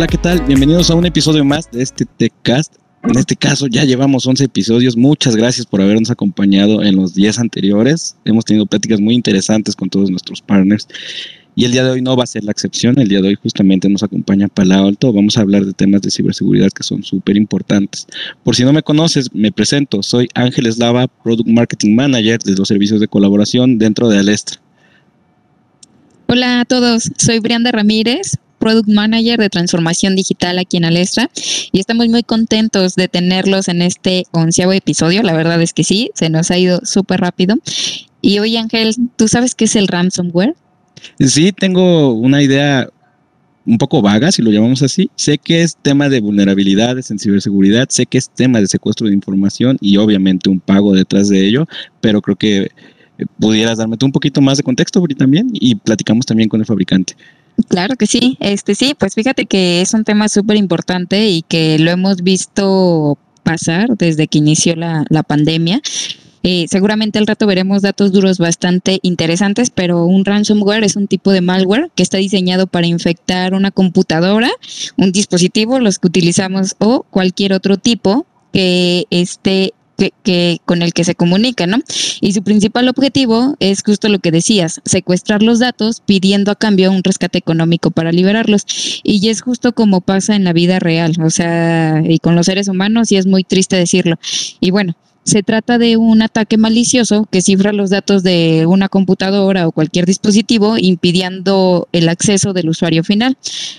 Hola, ¿qué tal? Bienvenidos a un episodio más de este TechCast. En este caso ya llevamos 11 episodios. Muchas gracias por habernos acompañado en los 10 anteriores. Hemos tenido pláticas muy interesantes con todos nuestros partners. Y el día de hoy no va a ser la excepción. El día de hoy justamente nos acompaña Palo Alto. Vamos a hablar de temas de ciberseguridad que son súper importantes. Por si no me conoces, me presento. Soy Ángel Eslava, Product Marketing Manager de los servicios de colaboración dentro de Alestra. Hola a todos, soy Brianda Ramírez, Product Manager de Transformación Digital aquí en Alestra y estamos muy contentos de tenerlos en este onceavo episodio. La verdad es que sí, se nos ha ido súper rápido. Y hoy Ángel, ¿tú sabes qué es el ransomware? Sí, tengo una idea un poco vaga, si lo llamamos así. Sé que es tema de vulnerabilidades en ciberseguridad, sé que es tema de secuestro de información y obviamente un pago detrás de ello, pero creo que eh, pudieras darme un poquito más de contexto, Bri, también, y platicamos también con el fabricante. Claro que sí, este sí, pues fíjate que es un tema súper importante y que lo hemos visto pasar desde que inició la, la pandemia. Eh, seguramente al rato veremos datos duros bastante interesantes, pero un ransomware es un tipo de malware que está diseñado para infectar una computadora, un dispositivo, los que utilizamos o cualquier otro tipo que esté que, con el que se comunica, ¿no? Y su principal objetivo es justo lo que decías, secuestrar los datos pidiendo a cambio un rescate económico para liberarlos. Y es justo como pasa en la vida real, o sea, y con los seres humanos, y es muy triste decirlo. Y bueno, se trata de un ataque malicioso que cifra los datos de una computadora o cualquier dispositivo impidiendo el acceso del usuario final.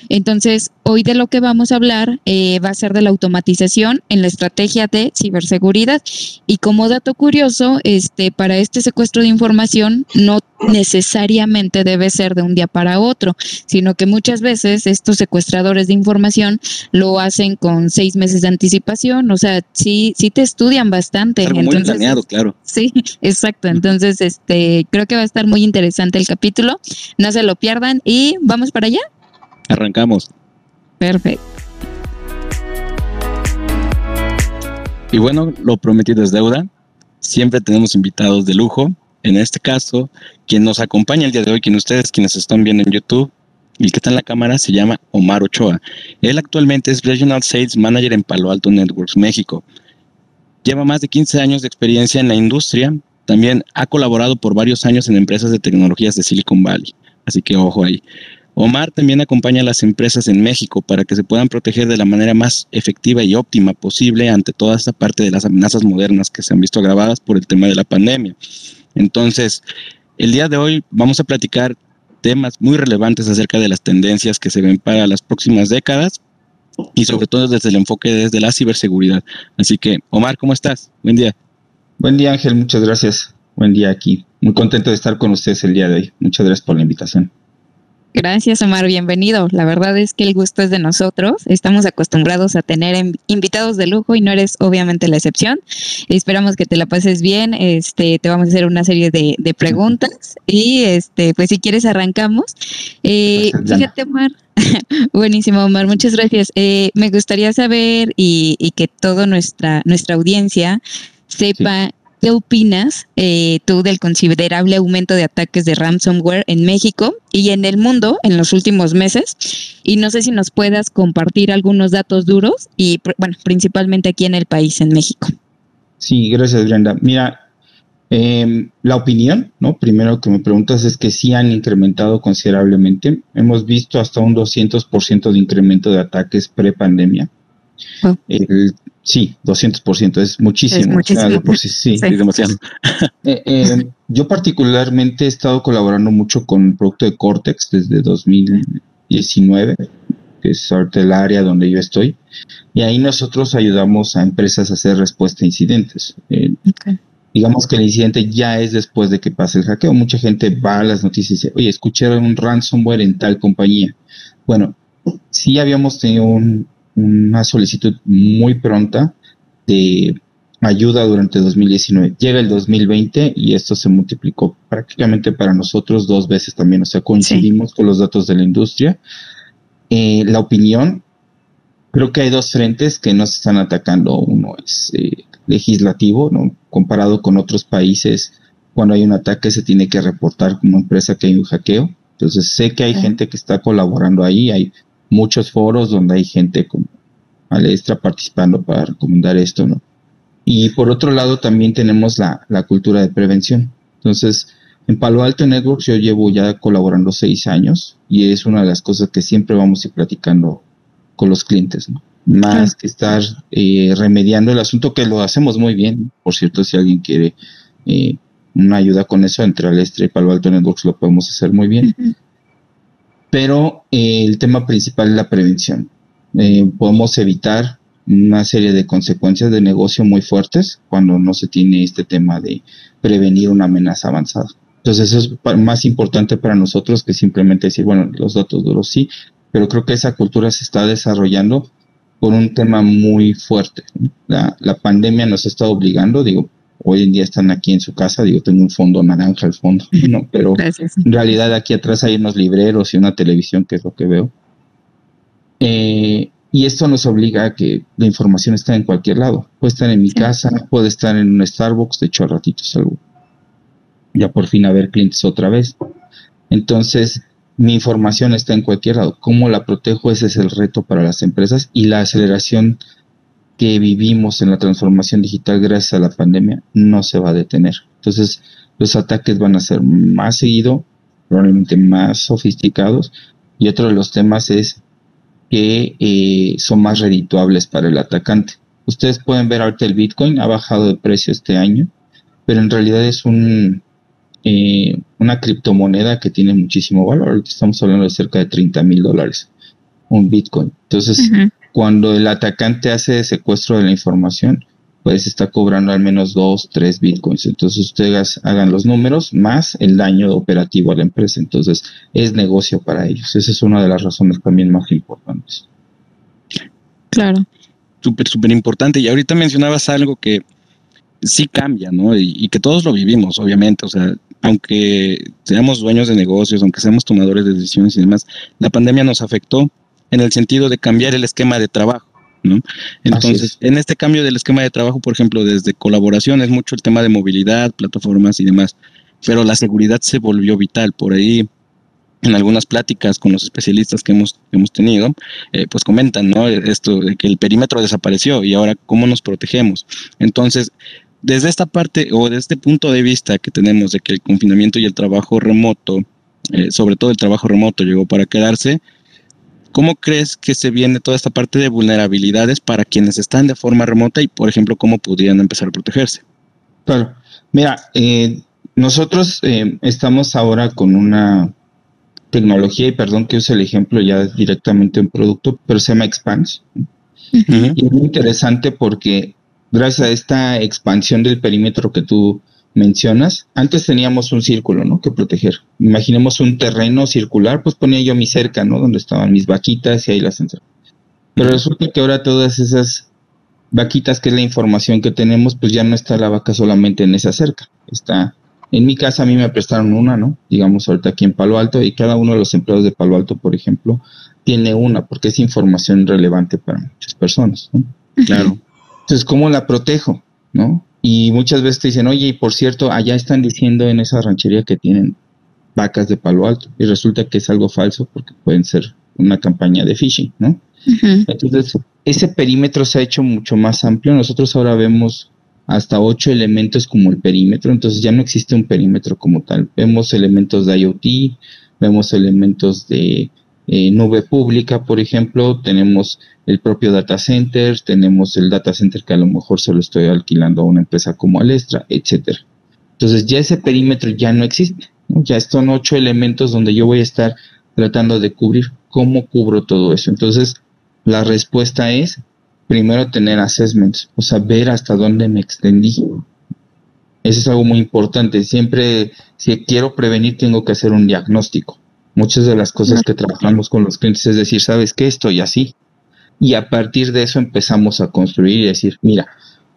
Entonces, hoy de lo que vamos a hablar eh, va a ser de la automatización en la estrategia de ciberseguridad. Y como dato curioso, este, para este secuestro de información no necesariamente debe ser de un día para otro, sino que muchas veces estos secuestradores de información lo hacen con seis meses de anticipación, o sea, sí, sí te estudian bastante muy planeado, claro. Sí, exacto. Entonces, este, creo que va a estar muy interesante el capítulo. No se lo pierdan y vamos para allá. Arrancamos. Perfecto. Y bueno, lo prometido es deuda. Siempre tenemos invitados de lujo. En este caso, quien nos acompaña el día de hoy, quien ustedes, quienes están viendo en YouTube, el que está en la cámara se llama Omar Ochoa. Él actualmente es Regional Sales Manager en Palo Alto Networks México. Lleva más de 15 años de experiencia en la industria. También ha colaborado por varios años en empresas de tecnologías de Silicon Valley. Así que ojo ahí. Omar también acompaña a las empresas en México para que se puedan proteger de la manera más efectiva y óptima posible ante toda esta parte de las amenazas modernas que se han visto agravadas por el tema de la pandemia. Entonces, el día de hoy vamos a platicar temas muy relevantes acerca de las tendencias que se ven para las próximas décadas y sobre todo desde el enfoque desde la ciberseguridad. Así que, Omar, ¿cómo estás? Buen día. Buen día, Ángel, muchas gracias. Buen día aquí. Muy contento de estar con ustedes el día de hoy. Muchas gracias por la invitación. Gracias, Omar. Bienvenido. La verdad es que el gusto es de nosotros. Estamos acostumbrados a tener invitados de lujo y no eres obviamente la excepción. Esperamos que te la pases bien. Este, te vamos a hacer una serie de, preguntas y, este, pues si quieres arrancamos. Eh, fíjate, Omar. Buenísimo, Omar. Muchas gracias. Eh, me gustaría saber y, que toda nuestra nuestra audiencia sepa ¿Qué opinas eh, tú del considerable aumento de ataques de ransomware en México y en el mundo en los últimos meses? Y no sé si nos puedas compartir algunos datos duros y, bueno, principalmente aquí en el país, en México. Sí, gracias, Brenda. Mira, em, la opinión, ¿no? Primero que me preguntas es que sí han incrementado considerablemente. Hemos visto hasta un 200% de incremento de ataques pre-pandemia. Oh. Sí, 200%, es muchísimo. Es muchísimo. por sí, sí, Es demasiado. Eh, eh, yo particularmente he estado colaborando mucho con el producto de Cortex desde 2019, que es ahorita el área donde yo estoy, y ahí nosotros ayudamos a empresas a hacer respuesta a incidentes. Eh, digamos que el incidente ya es después de que pase el hackeo. Mucha gente va a las noticias y dice, oye, escuché un ransomware en tal compañía. Bueno, sí habíamos tenido un, una solicitud muy pronta de ayuda durante 2019. Llega el 2020 y esto se multiplicó prácticamente para nosotros dos veces también. O sea, coincidimos con los datos de la industria. Eh, la opinión, creo que hay dos frentes que nos están atacando. Uno es eh, legislativo, ¿no? comparado con otros países. Cuando hay un ataque se tiene que reportar como empresa que hay un hackeo. Entonces sé que hay gente que está colaborando ahí, hay muchos foros donde hay gente como Alestra participando para recomendar esto, ¿no? Y por otro lado también tenemos la, la cultura de prevención. Entonces, en Palo Alto Networks yo llevo ya colaborando seis años y es una de las cosas que siempre vamos a ir platicando con los clientes, ¿no? Más que estar eh, remediando el asunto, que lo hacemos muy bien. Por cierto, si alguien quiere eh, una ayuda con eso, entre Alestra y Palo Alto Networks lo podemos hacer muy bien. Pero eh, el tema principal es la prevención. podemos evitar una serie de consecuencias de negocio muy fuertes cuando no se tiene este tema de prevenir una amenaza avanzada. Entonces eso es más importante para nosotros que simplemente decir, bueno, los datos duros sí, pero creo que esa cultura se está desarrollando por un tema muy fuerte. La, pandemia nos está obligando, digo, hoy en día están aquí en su casa, digo, tengo un fondo naranja al fondo, ¿no? Pero en realidad aquí atrás hay unos libreros y una televisión, que es lo que veo. Eh, y esto nos obliga a que la información esté en cualquier lado. Puede estar en mi casa, puede estar en un Starbucks, de hecho a ratitos algo. Ya por fin a ver clientes otra vez. Entonces, mi información está en cualquier lado. ¿Cómo la protejo? Ese es el reto para las empresas y la aceleración que vivimos en la transformación digital gracias a la pandemia no se va a detener. Entonces, los ataques van a ser más seguido, probablemente más sofisticados. Y otro de los temas es que eh, son más redituables para el atacante. Ustedes pueden ver ahorita el Bitcoin ha bajado de precio este año, pero en realidad es un, eh, una criptomoneda que tiene muchísimo valor. Estamos hablando de cerca de 30 mil dólares, un Bitcoin. Entonces, cuando el atacante hace secuestro de la información, pues está cobrando al menos dos, tres bitcoins. Entonces ustedes hagan los números más el daño operativo a la empresa. Entonces es negocio para ellos. Esa es una de las razones también más importantes. Claro. Súper, súper importante. Y ahorita mencionabas algo que sí cambia, ¿no? Y, y, que todos lo vivimos, obviamente. O sea, aunque seamos dueños de negocios, aunque seamos tomadores de decisiones y demás, la pandemia nos afectó en el sentido de cambiar el esquema de trabajo. ¿no? Entonces, en este cambio del esquema de trabajo, por ejemplo, desde colaboración es mucho el tema de movilidad, plataformas y demás, pero la seguridad se volvió vital. Por ahí, en algunas pláticas con los especialistas que hemos, hemos tenido, eh, pues comentan, ¿no? Esto de que el perímetro desapareció y ahora cómo nos protegemos. Entonces, desde esta parte o desde este punto de vista que tenemos de que el confinamiento y el trabajo remoto, eh, sobre todo el trabajo remoto llegó para quedarse, ¿Cómo crees que se viene toda esta parte de vulnerabilidades para quienes están de forma remota y, por ejemplo, cómo podrían empezar a protegerse? Claro, mira, eh, nosotros eh, estamos ahora con una tecnología, y perdón que use el ejemplo ya directamente en producto, pero se llama Expanse. Y es muy interesante porque gracias a esta expansión del perímetro que tú mencionas, antes teníamos un círculo, ¿no? Que proteger. Imaginemos un terreno circular, pues ponía yo mi cerca, ¿no? Donde estaban mis vaquitas y ahí las entraba. Pero resulta que ahora todas esas vaquitas, que es la información que tenemos, pues ya no está la vaca solamente en esa cerca. Está, en mi casa a mí me prestaron una, ¿no? Digamos ahorita aquí en Palo Alto y cada uno de los empleados de Palo Alto, por ejemplo, tiene una, porque es información relevante para muchas personas, ¿no? Claro. Entonces, ¿cómo la protejo? ¿No? Y muchas veces te dicen, oye, y por cierto, allá están diciendo en esa ranchería que tienen vacas de palo alto. Y resulta que es algo falso porque pueden ser una campaña de phishing, ¿no? Entonces, ese perímetro se ha hecho mucho más amplio. Nosotros ahora vemos hasta ocho elementos como el perímetro, entonces ya no existe un perímetro como tal. Vemos elementos de IoT, vemos elementos de eh, nube pública, por ejemplo, tenemos el propio data center, tenemos el data center que a lo mejor se lo estoy alquilando a una empresa como Alestra, etcétera. Entonces ya ese perímetro ya no existe, ya son ocho elementos donde yo voy a estar tratando de cubrir cómo cubro todo eso. Entonces la respuesta es primero tener assessments, o sea, ver hasta dónde me extendí. Eso es algo muy importante. Siempre, si quiero prevenir, tengo que hacer un diagnóstico. Muchas de las cosas que trabajamos con los clientes es decir, ¿sabes qué? Estoy así. Y a partir de eso empezamos a construir y decir, mira,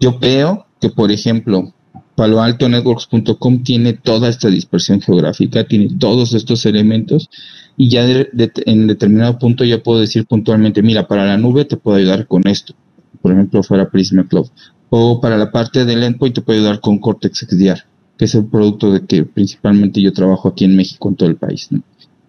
yo veo que, por ejemplo, paloaltonetworks.com tiene toda esta dispersión geográfica, tiene todos estos elementos y ya en determinado punto ya puedo decir puntualmente, mira, para la nube te puedo ayudar con esto, por ejemplo, fuera Prisma Cloud, o para la parte del endpoint te puedo ayudar con Cortex XDR, que es el producto de que principalmente yo trabajo aquí en México, en todo el país. ¿no?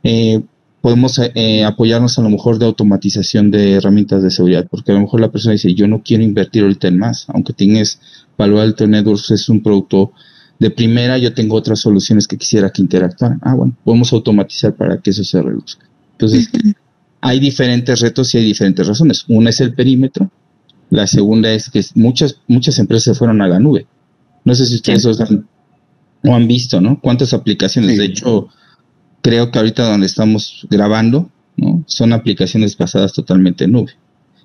Eh, podemos eh, apoyarnos a lo mejor de automatización de herramientas de seguridad, porque a lo mejor la persona dice, yo no quiero invertir ahorita en más, aunque tienes Palo Alto Networks es un producto de primera, yo tengo otras soluciones que quisiera que interactuaran. Ah, bueno, podemos automatizar para que eso se reduzca. Entonces, hay diferentes retos y hay diferentes razones. Una es el perímetro, la segunda es que muchas, muchas empresas fueron a la nube. No sé si ustedes han, o han visto, ¿no? Cuántas aplicaciones. De hecho, creo que ahorita donde estamos grabando, ¿no? Son aplicaciones basadas totalmente en nube.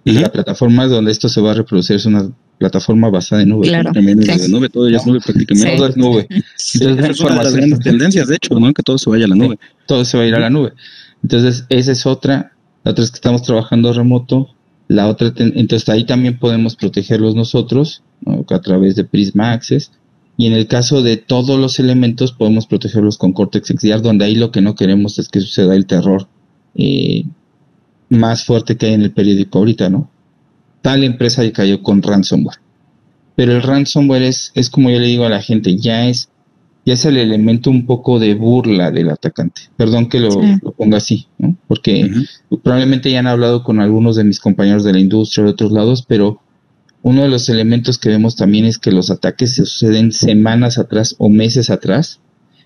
Y la plataforma donde esto se va a reproducir es una plataforma basada en nube. Claro. También es de nube, todo ya es nube prácticamente. Todo es nube. Entonces, es una de las tendencias, de hecho, ¿no? Que todo se vaya a la nube. todo se va a ir a la nube. Entonces, esa es otra. La otra es que estamos trabajando remoto. La otra, entonces ahí también podemos protegerlos nosotros a través de Prisma Access. Y en el caso de todos los elementos, podemos protegerlos con Cortex XDR, donde ahí lo que no queremos es que suceda el terror eh, más fuerte que hay en el periódico ahorita, ¿no? Tal empresa cayó con ransomware. Pero el ransomware es, es como yo le digo a la gente, ya es, ya es el elemento un poco de burla del atacante. Perdón que lo, ponga así, ¿no? Porque probablemente ya han hablado con algunos de mis compañeros de la industria de otros lados, pero uno de los elementos que vemos también es que los ataques se suceden semanas atrás o meses atrás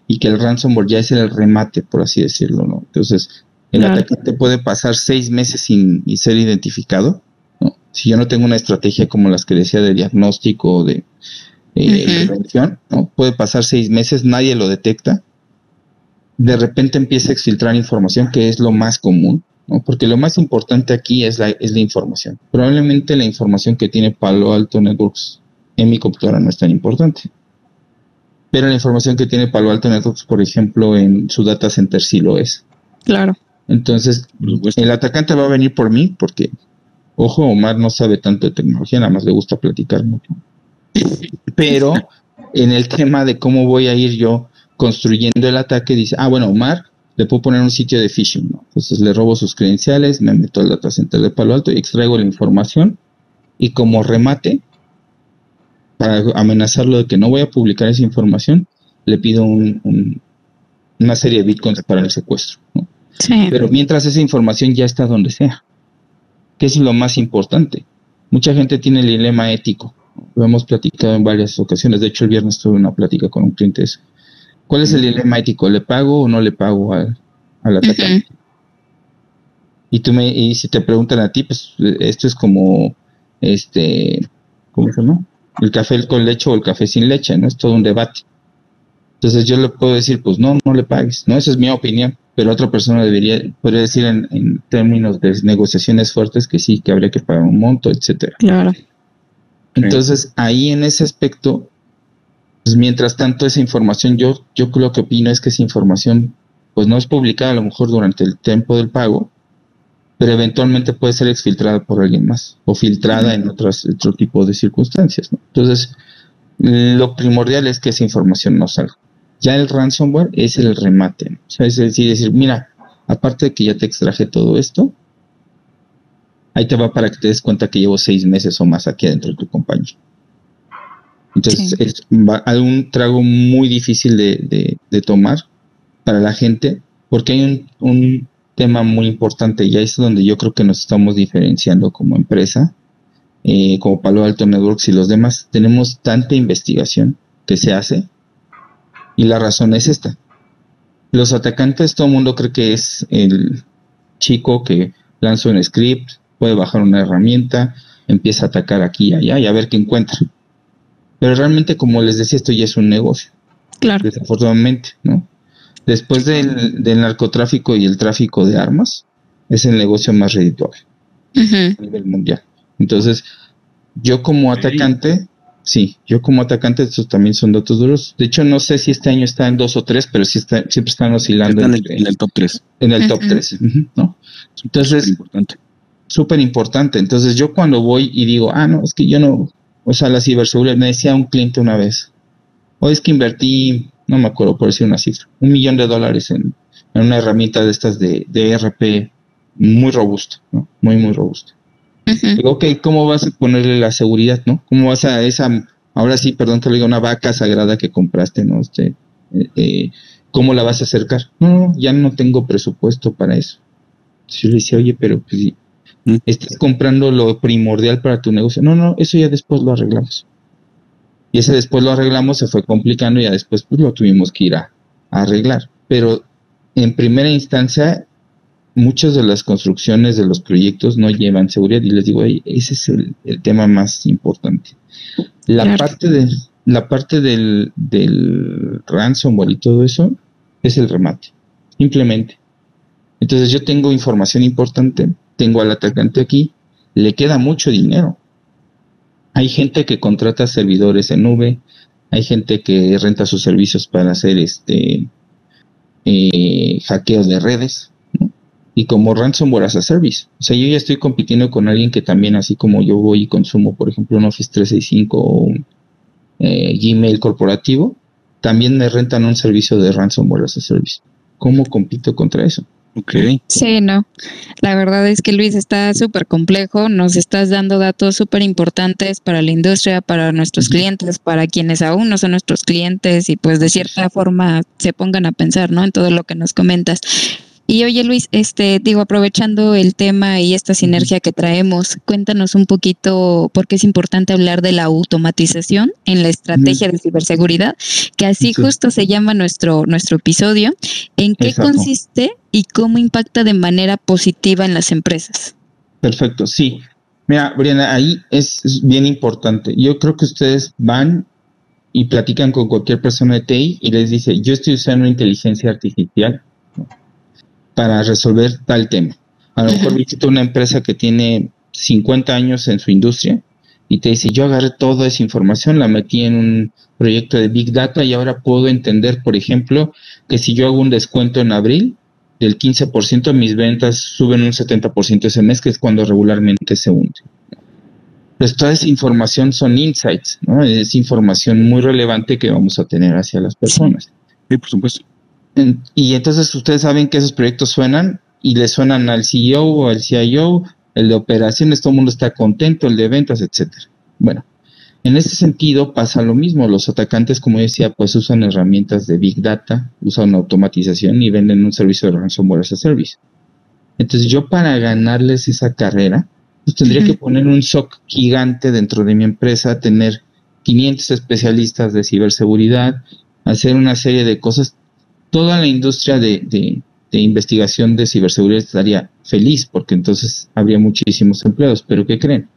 y que el ransomware ya es el remate, por así decirlo, ¿no? Entonces, el atacante puede pasar seis meses sin ser identificado, ¿no? Si yo no tengo una estrategia como las que decía de diagnóstico o de eh, prevención, ¿no? Puede pasar seis meses, nadie lo detecta. De repente empieza a exfiltrar información, que es lo más común, porque lo más importante aquí es la, es la información. Probablemente la información que tiene Palo Alto Networks en mi computadora no es tan importante. Pero la información que tiene Palo Alto Networks, por ejemplo, en su data center sí lo es. Claro. Entonces, el atacante va a venir por mí porque, ojo, Omar no sabe tanto de tecnología, nada más le gusta platicar mucho. Pero en el tema de cómo voy a ir yo construyendo el ataque, dice, ah, bueno, Omar le puedo poner un sitio de phishing, ¿no? Entonces le robo sus credenciales, me meto al data center de Palo Alto y extraigo la información y como remate, para amenazarlo de que no voy a publicar esa información, le pido una serie de bitcoins para el secuestro, ¿no? Sí. Pero mientras esa información ya está donde sea, que es lo más importante. Mucha gente tiene el dilema ético, lo hemos platicado en varias ocasiones, de hecho el viernes tuve una plática con un cliente de eso ¿Cuál es el dilema ético? ¿Le pago o no le pago al, atacante? Y tú me, y si te preguntan a ti, pues esto es como, este, ¿cómo se llama? El café con leche o el café sin leche, ¿no? Es todo un debate. Entonces yo le puedo decir, pues no, no le pagues, ¿no? Esa es mi opinión, pero otra persona debería, podría decir en, en términos de negociaciones fuertes que sí, que habría que pagar un monto, etcétera. Claro. Entonces ahí en ese aspecto pues mientras tanto, esa información, yo, yo lo que opino es que esa información, pues no es publicada a lo mejor durante el tiempo del pago, pero eventualmente puede ser exfiltrada por alguien más o filtrada en otras, otro tipo de circunstancias. Entonces, lo primordial es que esa información no salga. Ya el ransomware es el remate. O sea, es decir, decir, mira, aparte de que ya te extraje todo esto, ahí te va para que te des cuenta que llevo seis meses o más aquí adentro de tu compañía. Entonces es un trago muy difícil de, tomar para la gente porque hay un, tema muy importante y ahí es donde yo creo que nos estamos diferenciando como empresa, eh, como Palo Alto Networks y los demás. Tenemos tanta investigación que se hace y la razón es esta. Los atacantes, todo el mundo cree que es el chico que lanza un script, puede bajar una herramienta, empieza a atacar aquí y allá y a ver qué encuentra. Pero realmente, como les decía, esto ya es un negocio. Claro. Desafortunadamente, ¿no? Después del, narcotráfico y el tráfico de armas, es el negocio más redituable a nivel mundial. Entonces, yo como atacante, sí, yo como atacante, estos también son datos duros. De hecho, no sé si este año está en dos o tres, pero sí está, siempre están oscilando en, el, top tres. En el top tres, ¿no? Entonces, importante. Súper importante. Entonces, yo cuando voy y digo, ah, no, es que yo no, o sea, la ciberseguridad, me decía un cliente una vez, o es que invertí, no me acuerdo por decir una cifra, un millón de dólares en, una herramienta de estas de, de ERP muy robusta, ¿no? Muy, muy robusta. Digo, ok, ¿cómo vas a ponerle la seguridad, no? ¿Cómo vas a esa, ahora sí, perdón que le diga, una vaca sagrada que compraste, ¿no? Este, eh, eh, ¿Cómo la vas a acercar? No, ya no tengo presupuesto para eso. yo le decía, oye, pero pues Mm. estás comprando lo primordial para tu negocio. No, no, eso ya después lo arreglamos. Y ese después lo arreglamos, se fue complicando y ya después pues lo tuvimos que ir a, a arreglar. Pero en primera instancia, muchas de las construcciones de los proyectos no llevan seguridad y les digo, "Ey, ese es el, el tema más importante. La Claro. parte de la parte del, del ransomware y todo eso es el remate, simplemente. Entonces yo tengo información importante, tengo al atacante aquí, le queda mucho dinero. Hay gente que contrata servidores en nube, hay gente que renta sus servicios para hacer este eh, hackeos de redes, y como ransomware as a service. O sea, yo ya estoy compitiendo con alguien que también, así como yo voy y consumo, por ejemplo, un Office 365 o un eh, Gmail corporativo, también me rentan un servicio de ransomware as a service. ¿Cómo compito contra eso? Ok. Sí, no. La verdad es que Luis está súper complejo. Nos estás dando datos súper importantes para la industria, para nuestros clientes, para quienes aún no son nuestros clientes y pues de cierta forma se pongan a pensar, ¿no? En todo lo que nos comentas. Y oye Luis, este, digo, aprovechando el tema y esta sinergia que traemos, cuéntanos un poquito por qué es importante hablar de la automatización en la estrategia de ciberseguridad, que así Sí. justo se llama nuestro, nuestro episodio. ¿En qué Exacto. consiste y cómo impacta de manera positiva en las empresas? Perfecto, sí. Mira, Briana, ahí es, es bien importante. Yo creo que ustedes van y platican con cualquier persona de TI y les dice, yo estoy usando inteligencia artificial. Para resolver tal tema. A lo mejor visita una empresa que tiene 50 años en su industria y te dice, yo agarré toda esa información, la metí en un proyecto de Big Data y ahora puedo entender, por ejemplo, que si yo hago un descuento en abril, del 15%, mis ventas suben un 70% ese mes, que es cuando regularmente se hunde. Pues toda esa información son insights, ¿no? Es información muy relevante que vamos a tener hacia las personas. Sí, por supuesto. Y entonces ustedes saben que esos proyectos suenan y le suenan al CEO o al CIO, el de operaciones, todo el mundo está contento, el de ventas, etcétera. Bueno, en ese sentido pasa lo mismo. Los atacantes, como decía, pues usan herramientas de Big Data, usan automatización y venden un servicio de ransomware as a service. Entonces yo para ganarles esa carrera, pues tendría que poner un SOC gigante dentro de mi empresa, tener 500 especialistas de ciberseguridad, hacer una serie de cosas. Toda la industria de, de- de investigación de ciberseguridad estaría feliz porque entonces habría muchísimos empleados. Pero ¿qué creen?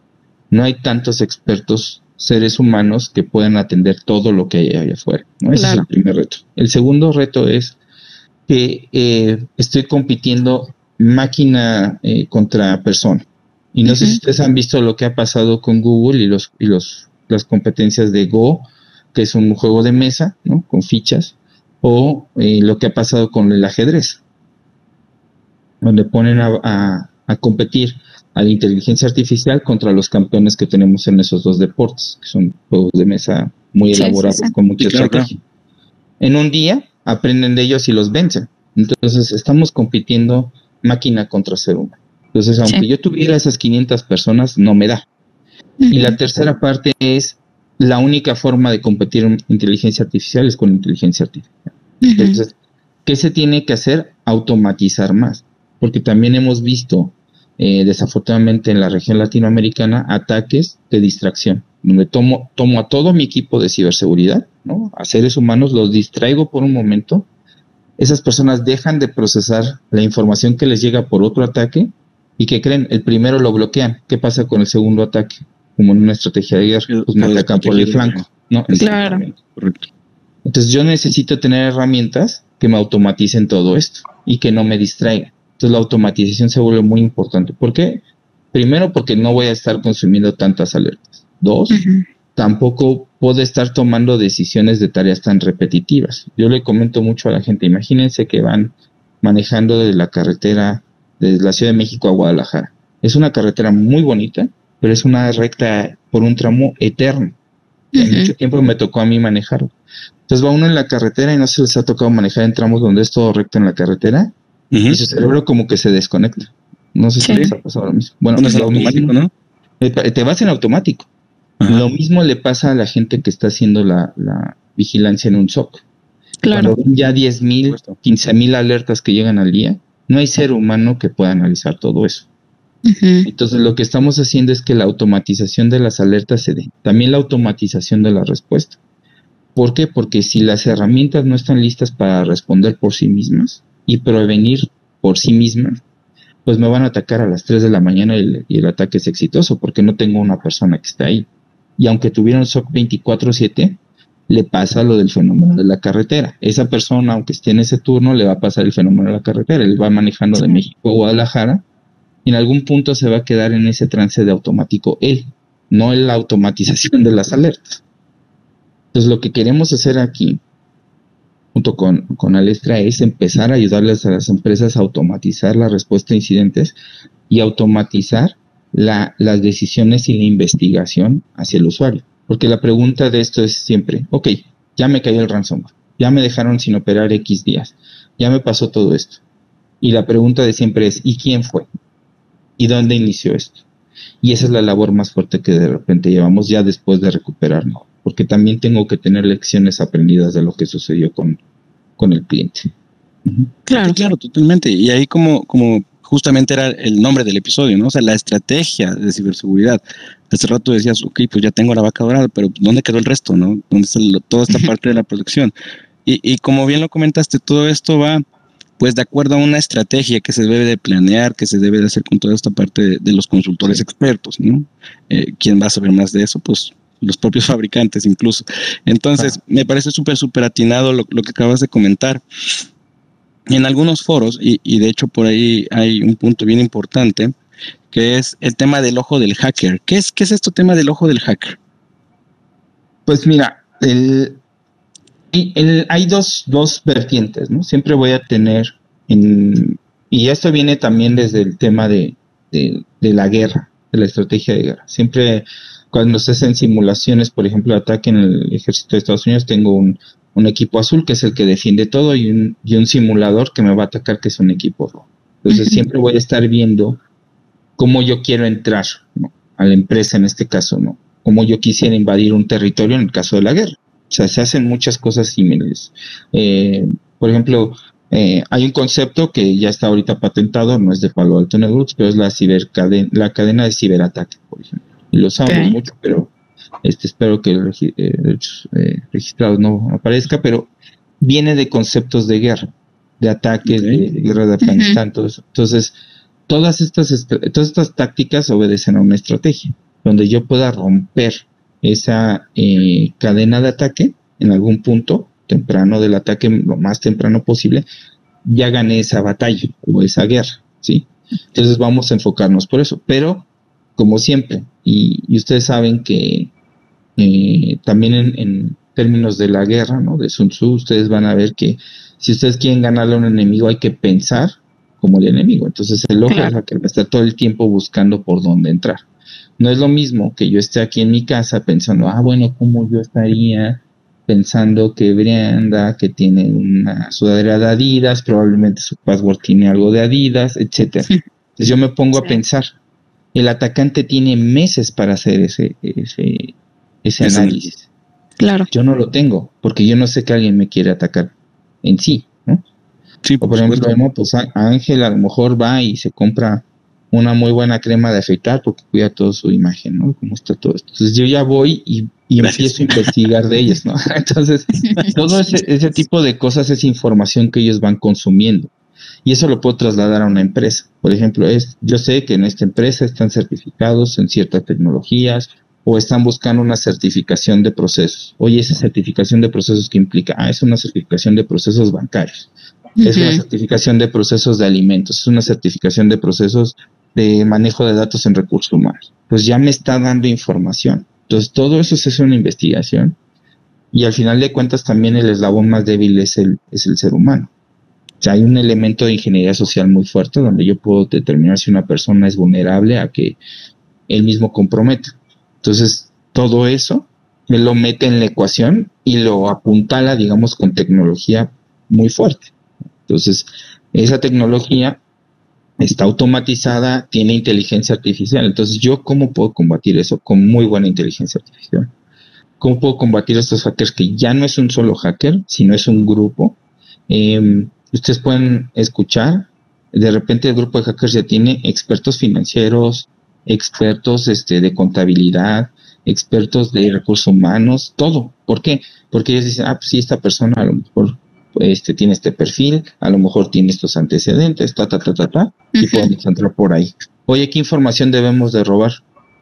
No hay tantos expertos seres humanos que puedan atender todo lo que hay allá afuera. ¿no? Ese es el primer reto. El segundo reto es que eh, estoy compitiendo máquina eh, contra persona. Y no sé si ustedes han visto lo que ha pasado con Google y los y los las competencias de Go, que es un juego de mesa, ¿no? Con fichas, o eh, lo que ha pasado con el ajedrez, donde ponen a, a- a competir a la inteligencia artificial contra los campeones que tenemos en esos dos deportes, que son juegos de mesa muy Sí, sí, elaborados sí. con mucha Sí, claro, estrategia. En un día aprenden de ellos y los vencen. Entonces estamos compitiendo máquina contra ser humano. Entonces, aunque Sí. yo tuviera esas 500 personas, no me da. Y la tercera parte es la única forma de competir en inteligencia artificial es con inteligencia artificial. Entonces, ¿qué se tiene que hacer? Automatizar más. Porque también hemos visto, eh, desafortunadamente en la región latinoamericana, ataques de distracción, donde tomo, tomo a todo mi equipo de ciberseguridad, ¿no? a seres humanos, los distraigo por un momento. Esas personas dejan de procesar la información que les llega por otro ataque y que creen, el primero lo bloquean. ¿Qué pasa con el segundo ataque? Como en una estrategia de guerra, pues me atacan por el flanco. ¿no? Claro. Correcto. Entonces yo necesito tener herramientas que me automaticen todo esto y que no me distraigan. Entonces la automatización se vuelve muy importante. ¿Por qué? Primero porque no voy a estar consumiendo tantas alertas. Dos, tampoco puedo estar tomando decisiones de tareas tan repetitivas. Yo le comento mucho a la gente, imagínense que van manejando desde la carretera desde la Ciudad de México a Guadalajara. Es una carretera muy bonita, pero es una recta por un tramo eterno. Ujú. mucho tiempo me tocó a mí manejarlo. Entonces va uno en la carretera y no se les ha tocado manejar en tramos donde es todo recto en la carretera y su cerebro como que se desconecta. No sé si Sí. les ha pasado lo mismo. Bueno, Bueno, es lo automático, mismo- ¿no? eh, te vas en automático. Ajá. Lo mismo le pasa a la gente que está haciendo la, la vigilancia en un SOC. Claro. Cuando ya 10 mil, Por supuesto. 15 mil alertas que llegan al día, No hay ser humano que pueda analizar todo eso. Entonces lo que estamos haciendo es que la automatización de las alertas se dé. También la automatización de la respuesta. ¿Por qué? Porque si las herramientas no están listas para responder por sí mismas y prevenir por sí mismas, pues me van a atacar a las 3 de la mañana y el, ataque es exitoso porque no tengo una persona que está ahí. Y aunque tuviera un SOC 24/7, le pasa lo del fenómeno de la carretera. Esa persona, aunque esté en ese turno, le va a pasar el fenómeno de la carretera. Él va manejando de México a Guadalajara y en algún punto se va a quedar en ese trance de automático él, no en la automatización de las alertas. Entonces lo que queremos hacer aquí, junto con, con Alestra, es empezar a ayudarles a las empresas a automatizar la respuesta a incidentes y automatizar la, las decisiones y la investigación hacia el usuario. Porque la pregunta de esto es siempre, ok, ya me cayó el ransomware, ya me dejaron sin operar X días, ya me pasó todo esto. Y la pregunta de siempre es, ¿y quién fue? ¿Y dónde inició esto? Y esa es la labor más fuerte que de repente llevamos ya después de recuperarnos, porque también tengo que tener lecciones aprendidas de lo que sucedió con, con el cliente. Claro, claro, totalmente. Y ahí como, como justamente era el nombre del episodio, ¿no? O sea, la estrategia de ciberseguridad. Hace rato decías, ok, pues ya tengo la vaca dorada, pero ¿dónde quedó el resto, no? ¿Dónde está toda esta parte de la producción? Y, y como bien lo comentaste, todo esto va pues de acuerdo a una estrategia que se debe de planear, que se debe de hacer con toda esta parte de, los consultores expertos, ¿no? Eh, ¿Quién va a saber más de eso? Pues los propios fabricantes incluso. Entonces, me parece súper, súper atinado lo, que acabas de comentar. En algunos foros, y, de hecho por ahí hay un punto bien importante, que es el tema del ojo del hacker. ¿Qué es, qué es esto tema del ojo del hacker? Pues mira, el, hay dos, dos vertientes, ¿no? Siempre voy a tener, y esto viene también desde el tema de, la guerra, de la estrategia de guerra. Siempre cuando se hacen simulaciones, por ejemplo, de ataque en el ejército de Estados Unidos, tengo un, equipo azul que es el que defiende todo y un, y un simulador que me va a atacar que es un equipo rojo. Entonces siempre voy a estar viendo cómo yo quiero entrar a la empresa en este caso, ¿no? Cómo yo quisiera invadir un territorio en el caso de la guerra. O sea, se hacen muchas cosas similares. Eh, por ejemplo, eh, hay un concepto que ya está ahorita patentado, no es de Palo Alto Networks, pero es la cibercadena, la cadena de ciberataque, por ejemplo. Y lo usamos mucho, pero este espero que el eh, registrado no aparezca, pero viene de conceptos de guerra, de ataque, de, guerra de Afganistán, todo eso. Entonces, todas estas, todas estas tácticas obedecen a una estrategia, donde yo pueda romper esa eh, cadena de ataque en algún punto temprano del ataque, lo más temprano posible, ya gané esa batalla o esa guerra, ¿sí? Entonces vamos a enfocarnos por eso. Pero, como siempre, y, ustedes saben que eh, también en, términos de la guerra, ¿no? De Sun Tzu, ustedes van a ver que si ustedes quieren ganarle a un enemigo hay que pensar como el enemigo. Entonces el ojo es que va a estar todo el tiempo buscando por dónde entrar. No es lo mismo que yo esté aquí en mi casa pensando, ah, bueno, ¿cómo yo estaría pensando que Brianda, que tiene una sudadera de Adidas, probablemente su password tiene algo de Adidas, etcétera. Entonces yo me pongo a pensar, el atacante tiene meses para hacer ese, ese, ese análisis. Claro. Yo no lo tengo, porque yo no sé que alguien me quiere atacar en sí, ¿no? Sí, por, ejemplo, pues Ángel a lo mejor va y se compra una muy buena crema de afeitar porque cuida toda su imagen, ¿no? Cómo está todo esto. Entonces yo ya voy y, empiezo a investigar de ellos, ¿no? Entonces, todo ese, ese tipo de cosas es información que ellos van consumiendo. Y eso lo puedo trasladar a una empresa. Por ejemplo, es, yo sé que en esta empresa están certificados en ciertas tecnologías o están buscando una certificación de procesos. Oye, esa certificación de procesos que implica, ah, es una certificación de procesos bancarios, es una certificación de procesos de alimentos, es una certificación de procesos de manejo de datos en recursos humanos. Pues ya me está dando información. Entonces, todo eso es una investigación. Y al final de cuentas, también el eslabón más débil es el, es el ser humano. O sea, hay un elemento de ingeniería social muy fuerte donde yo puedo determinar si una persona es vulnerable a que él mismo comprometa. Entonces, todo eso me lo mete en la ecuación y lo apuntala, digamos, con tecnología muy fuerte. Entonces, esa tecnología está automatizada, tiene inteligencia artificial. Entonces, ¿yo cómo puedo combatir eso? Con muy buena inteligencia artificial. ¿Cómo puedo combatir estos hackers que ya no es un solo hacker, sino es un grupo? Em, ustedes pueden escuchar de repente el grupo de hackers ya tiene expertos financieros, expertos este, de contabilidad, expertos de recursos humanos, todo. ¿Por qué? Porque ellos dicen, ah, pues sí, esta persona a lo mejor este, tiene este perfil, a lo mejor tiene estos antecedentes, ta, ta, ta, ta, ta, y podemos entrar por ahí. Oye, ¿qué información debemos de robar?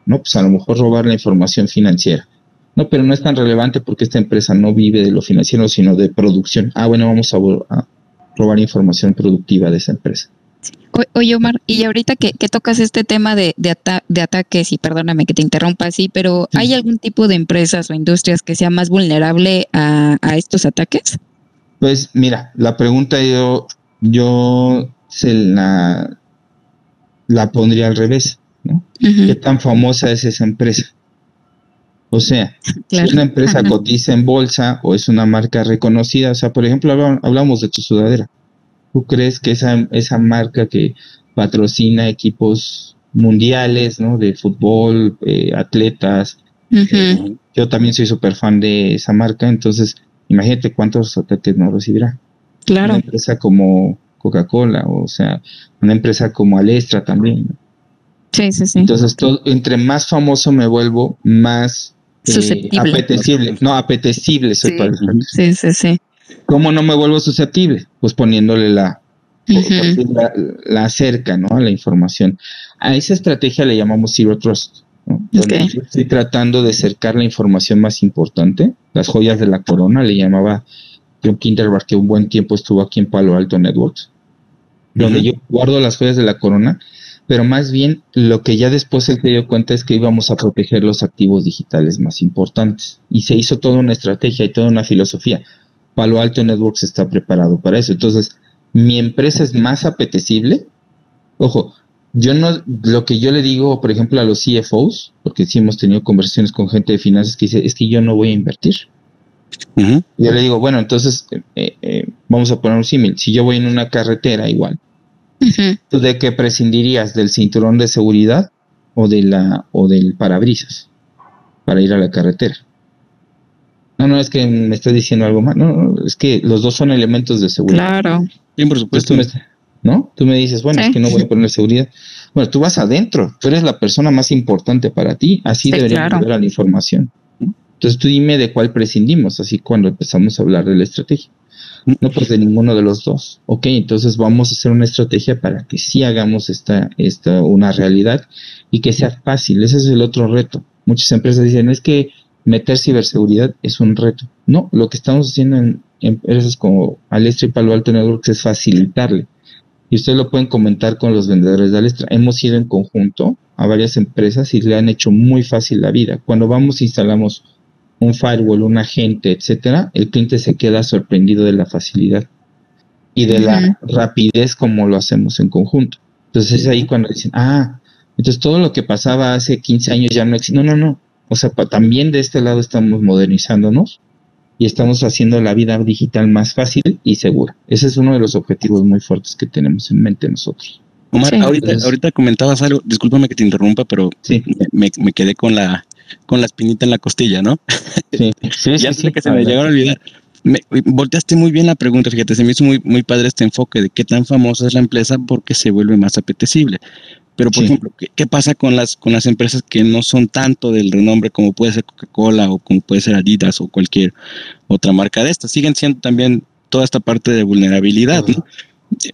No, pues a lo mejor robar la información financiera. No, pero no es tan relevante porque esta empresa no vive de lo financiero, sino de producción. Ah, bueno, vamos a, robar información productiva de esa empresa. oye, Omar, y ahorita que, tocas este tema de, de, ataques, y perdóname que te interrumpa así, pero ¿hay algún tipo de empresas o industrias que sea más vulnerable a, a estos ataques? Pues mira, la pregunta yo, yo se la, la pondría al revés, ¿no? ¿Qué tan famosa es esa empresa? O sea, si una empresa cotiza en bolsa o es una marca reconocida, o sea, por ejemplo, hablamos de tu sudadera. ¿Tú crees que esa, esa marca que patrocina equipos mundiales, ¿no? De fútbol, eh, atletas. Eh, yo también soy súper fan de esa marca, entonces imagínate cuántos ataques no recibirá. Claro. Una empresa como Coca-Cola, o sea, una empresa como Alestra también. Sí, sí, sí. Entonces, todo, entre más famoso me vuelvo, más eh, apetecible. No, apetecible soy sí, para Sí, sí, sí. ¿Cómo no me vuelvo susceptible? Pues poniéndole la, la, cerca, ¿no? A la información. A esa estrategia le llamamos Zero Trust. Estoy tratando de acercar la información más importante, las joyas de la corona, le llamaba John Kinderberg, que un buen tiempo estuvo aquí en Palo Alto Networks, donde yo guardo las joyas de la corona, pero más bien lo que ya después él se dio cuenta es que íbamos a proteger los activos digitales más importantes. Y se hizo toda una estrategia y toda una filosofía. Palo Alto Networks está preparado para eso. Entonces, mi empresa es más apetecible. Ojo, yo no, lo que yo le digo, por ejemplo, a los CFOs, porque sí hemos tenido conversaciones con gente de finanzas que dice, es que yo no voy a invertir. Yo le digo, bueno, entonces, eh, eh, vamos a poner un símil. Si yo voy en una carretera igual, ¿tú de qué prescindirías? ¿Del cinturón de seguridad o, de la, o del parabrisas para ir a la carretera? No, no, es que me estás diciendo algo más. No, no, es que los dos son elementos de seguridad. Claro. Bien, por supuesto. ¿No? Tú me dices, bueno, es que no voy a poner seguridad. Bueno, tú vas adentro, tú eres la persona más importante para ti, así debería claro. la información. Entonces tú dime de cuál prescindimos, así cuando empezamos a hablar de la estrategia. No, pues de ninguno de los dos. Ok, entonces vamos a hacer una estrategia para que sí hagamos esta, esta, una realidad y que sea fácil. Ese es el otro reto. Muchas empresas dicen, es que meter ciberseguridad es un reto. No, lo que estamos haciendo en empresas como Alestra y Palo Alto Networks es facilitarle. Y ustedes lo pueden comentar con los vendedores de Alestra. Hemos ido en conjunto a varias empresas y le han hecho muy fácil la vida. Cuando vamos instalamos un firewall, un agente, etcétera, el cliente se queda sorprendido de la facilidad y de la rapidez como lo hacemos en conjunto. Entonces es ahí cuando dicen, ah, entonces todo lo que pasaba hace 15 años ya no existe. No, no, no. O sea, también de este lado estamos modernizándonos y estamos haciendo la vida digital más fácil y segura. Ese es uno de los objetivos muy fuertes que tenemos en mente nosotros. Omar, ahorita, ahorita comentabas algo, discúlpame que te interrumpa, pero sí. me, me, quedé con la con la espinita en la costilla, ¿no? Sí, sí, ya sé que se me llegó a olvidar. Me, volteaste muy bien la pregunta, fíjate, se me hizo muy, muy padre este enfoque de qué tan famosa es la empresa porque se vuelve más apetecible. Pero, por ejemplo, ¿qué, pasa con las, con las empresas que no son tanto del renombre como puede ser Coca-Cola o como puede ser Adidas o cualquier otra marca de estas? Siguen siendo también toda esta parte de vulnerabilidad, ¿no? Por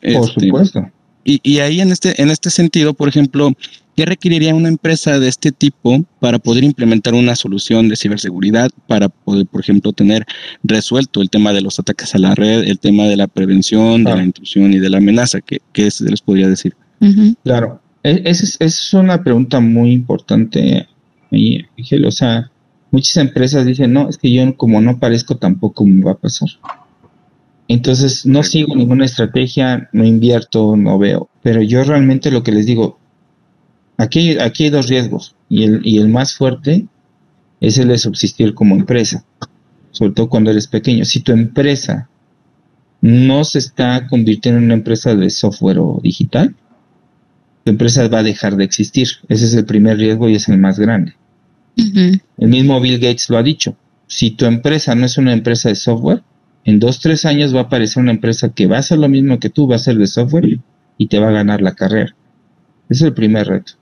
este, supuesto. Y, y, ahí en este, en este sentido, por ejemplo, ¿qué requeriría una empresa de este tipo para poder implementar una solución de ciberseguridad, para poder, por ejemplo, tener resuelto el tema de los ataques a la red, el tema de la prevención, de la intrusión y de la amenaza? ¿Qué, qué se les podría decir? Claro, esa es, es, una pregunta muy importante, Miguel. O sea, muchas empresas dicen, no, es que yo como no parezco tampoco me va a pasar. Entonces, no sigo ninguna estrategia, no invierto, no veo. Pero yo realmente lo que les digo, aquí, aquí hay dos riesgos. Y el, y el más fuerte es el de subsistir como empresa, sobre todo cuando eres pequeño. Si tu empresa no se está convirtiendo en una empresa de software o digital, tu empresa va a dejar de existir. Ese es el primer riesgo y es el más grande. El mismo Bill Gates lo ha dicho. Si tu empresa no es una empresa de software, en dos, tres años va a aparecer una empresa que va a hacer lo mismo que tú, va a ser de software y te va a ganar la carrera. Ese es el primer reto.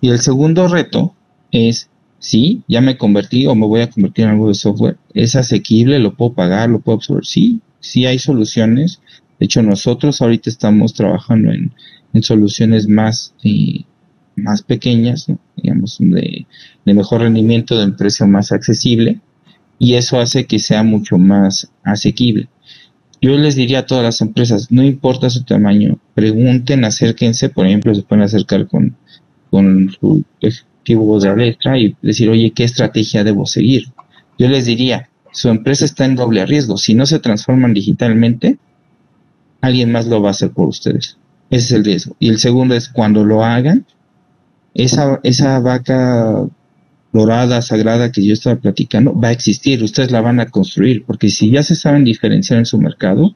Y el segundo reto es, sí, ya me convertí o me voy a convertir en algo de software, es asequible, lo puedo pagar, lo puedo absorber. Sí, sí hay soluciones. De hecho, nosotros ahorita estamos trabajando en, soluciones más, eh, más pequeñas, digamos, de, mejor rendimiento, de un precio más accesible, y eso hace que sea mucho más asequible. Yo les diría a todas las empresas, no importa su tamaño, pregunten, acérquense, por ejemplo, se pueden acercar con, con su ejecutivo de letra y decir, oye, ¿qué estrategia debo seguir? Yo les diría, su empresa está en doble riesgo. Si no se transforman digitalmente, alguien más lo va a hacer por ustedes. Ese es el riesgo. Y el segundo es cuando lo hagan, esa, esa vaca dorada, sagrada que yo estaba platicando, va a existir. Ustedes la van a construir, porque si ya se saben diferenciar en su mercado,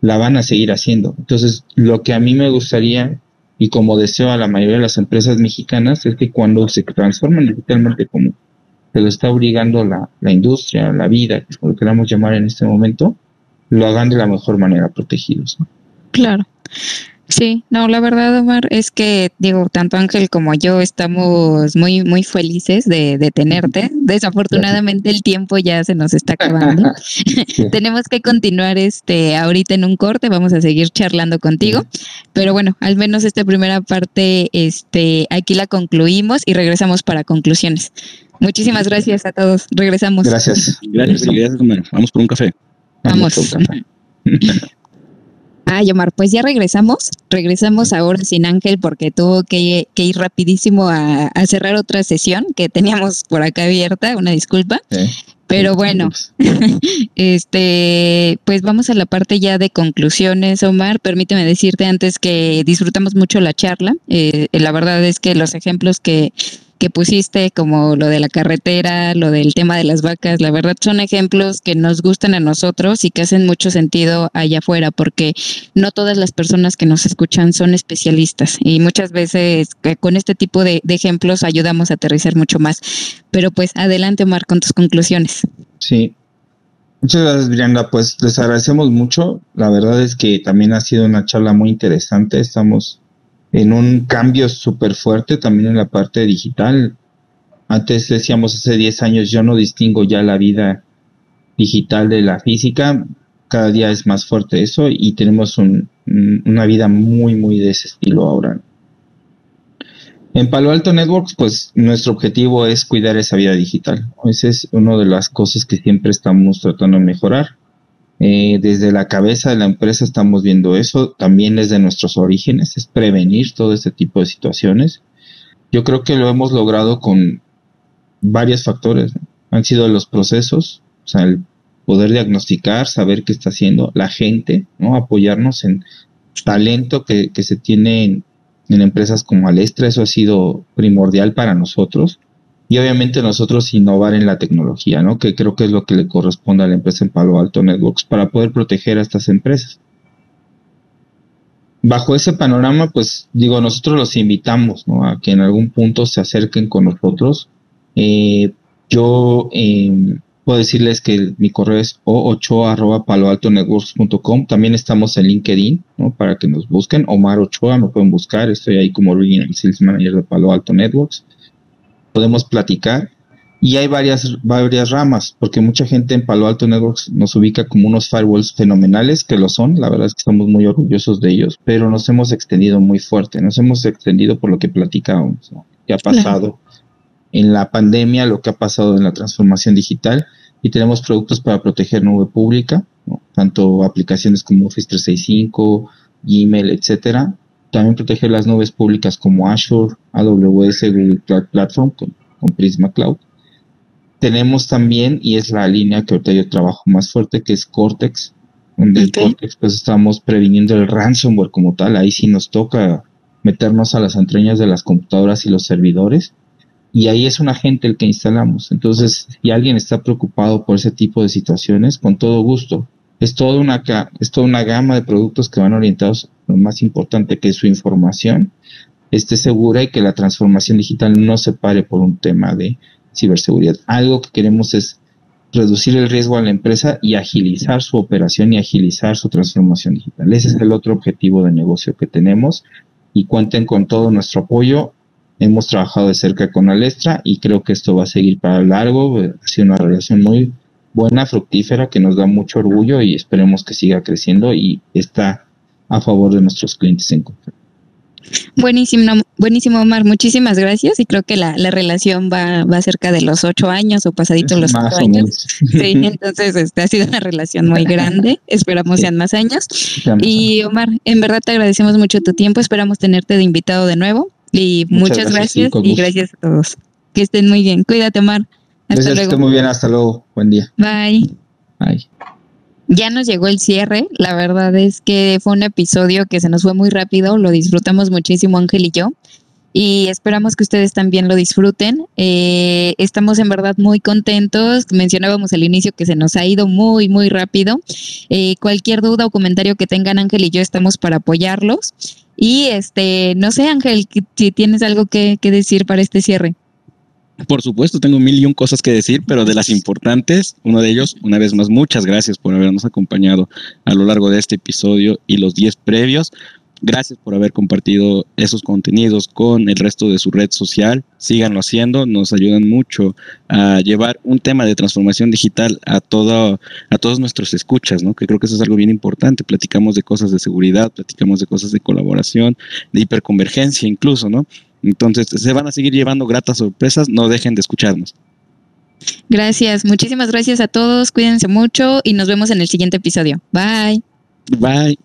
la van a seguir haciendo. Entonces, lo que a mí me gustaría y como deseo a la mayoría de las empresas mexicanas es que cuando se transforman digitalmente como se lo está obligando la, la industria, la vida, que lo queramos llamar en este momento, lo hagan de la mejor manera protegidos. Claro. Sí, no, la verdad, Omar, es que, digo, tanto Ángel como yo estamos muy, muy felices de, de tenerte. Desafortunadamente el tiempo ya se nos está acabando. Tenemos que continuar este ahorita en un corte, vamos a seguir charlando contigo, pero bueno, al menos esta primera parte, este, aquí la concluimos y regresamos para conclusiones. Muchísimas gracias a todos. Regresamos. Gracias. Gracias, gracias, Vamos por un café. Vamos. Ah, Omar, pues ya regresamos. Regresamos ahora sin Ángel porque tuvo que, ir rapidísimo a, cerrar otra sesión que teníamos por acá abierta. Una disculpa. Pero bueno, este, pues vamos a la parte ya de conclusiones, Omar. Permíteme decirte antes que disfrutamos mucho la charla. Eh, la verdad es que los ejemplos que, que pusiste, como lo de la carretera, lo del tema de las vacas, la verdad son ejemplos que nos gustan a nosotros y que hacen mucho sentido allá afuera, porque no todas las personas que nos escuchan son especialistas y muchas veces eh, con este tipo de, ejemplos ayudamos a aterrizar mucho más. Pero pues adelante, Omar, con tus conclusiones. Sí, Muchas gracias, Brianda. Pues les agradecemos mucho. La verdad es que también ha sido una charla muy interesante. Estamos en un cambio súper fuerte también en la parte digital. Antes decíamos hace 10 años yo no distingo ya la vida digital de la física, cada día es más fuerte eso y tenemos una vida muy, muy de ese estilo ahora. En Palo Alto Networks, pues nuestro objetivo es cuidar esa vida digital. Esa es una de las cosas que siempre estamos tratando de mejorar. Eh, desde la cabeza de la empresa estamos viendo eso, también desde nuestros orígenes, es prevenir todo este tipo de situaciones. Yo creo que lo hemos logrado con varios factores. Han sido los procesos, o sea, el poder diagnosticar, saber qué está haciendo la gente, ¿no? apoyarnos en talento que, que se tiene en, en empresas como Alestra, eso ha sido primordial para nosotros y obviamente nosotros innovar en la tecnología, ¿no? Que creo que es lo que le corresponde a la empresa en Palo Alto Networks para poder proteger a estas empresas. Bajo ese panorama, pues digo, nosotros los invitamos ¿no? a que en algún punto se acerquen con nosotros. Eh, yo eh, puedo decirles que mi correo es o8.paloaltonetworks.com. También estamos en LinkedIn, ¿no? Para que nos busquen. Omar Ochoa, me pueden buscar. Estoy ahí como Regional Sales Manager de Palo Alto Networks podemos platicar. Y hay varias, varias ramas, porque mucha gente en Palo Alto Networks nos ubica como unos firewalls fenomenales, que lo son, la verdad es que estamos muy orgullosos de ellos, pero nos hemos extendido muy fuerte, nos hemos extendido por lo que platicábamos, ¿no? que ha pasado en la pandemia, lo que ha pasado en la transformación digital, y tenemos productos para proteger nube pública, tanto aplicaciones como Office 365, Gmail, etcétera, también proteger las nubes públicas como Azure, AWS, Google Cloud Platform con, Prisma Cloud. Tenemos también, y es la línea que ahorita yo trabajo más fuerte, que es Cortex, donde en Cortex pues estamos previniendo el ransomware como tal. Ahí sí nos toca meternos a las entrañas de las computadoras y los servidores. Y ahí es un agente el que instalamos. Entonces, si alguien está preocupado por ese tipo de situaciones, con todo gusto, es toda una, es toda una gama de productos que van orientados a lo más importante que su información esté segura y que la transformación digital no se pare por un tema de ciberseguridad. Algo que queremos es reducir el riesgo a la empresa y agilizar su operación y agilizar su transformación digital. Ese es el otro objetivo de negocio que tenemos y cuenten con todo nuestro apoyo. Hemos trabajado de cerca con Alestra y creo que esto va a seguir para largo. Ha sido una relación muy buena, fructífera, que nos da mucho orgullo y esperemos que siga creciendo y está a favor de nuestros clientes en confianza. Buenísimo, buenísimo, Omar. Muchísimas gracias. Y creo que la, relación va, va cerca de los ocho años o pasaditos los ocho años. Sí, entonces este, ha sido una relación muy grande. Esperamos sean más años. Y Omar, en verdad te agradecemos mucho tu tiempo. Esperamos tenerte de invitado de nuevo. Y muchas, gracias, y gracias a todos. Que estén muy bien. Cuídate, Omar. Hasta luego. muy bien. Hasta luego. Buen día. Bye. Bye ya nos llegó el cierre. La verdad es que fue un episodio que se nos fue muy rápido. Lo disfrutamos muchísimo Ángel y yo. Y esperamos que ustedes también lo disfruten. Eh, estamos en verdad muy contentos. Mencionábamos al inicio que se nos ha ido muy, muy rápido. Eh, cualquier duda o comentario que tengan Ángel y yo estamos para apoyarlos. Y este, no sé Ángel, si tienes algo que decir para este cierre. Por supuesto, tengo mil y un cosas que decir, pero de las importantes, uno de ellos, una vez más, muchas gracias por habernos acompañado a lo largo de este episodio y los 10 previos. Gracias por haber compartido esos contenidos con el resto de su red social. Síganlo haciendo, nos ayudan mucho a llevar un tema de transformación digital a todo, a todos nuestros escuchas, ¿no? Que creo que eso es algo bien importante. Platicamos de cosas de seguridad, platicamos de cosas de colaboración, de hiperconvergencia incluso, ¿no? Entonces, se van a seguir llevando gratas sorpresas, no dejen de escucharnos. Gracias, muchísimas gracias a todos, cuídense mucho y nos vemos en el siguiente episodio. Bye. Bye.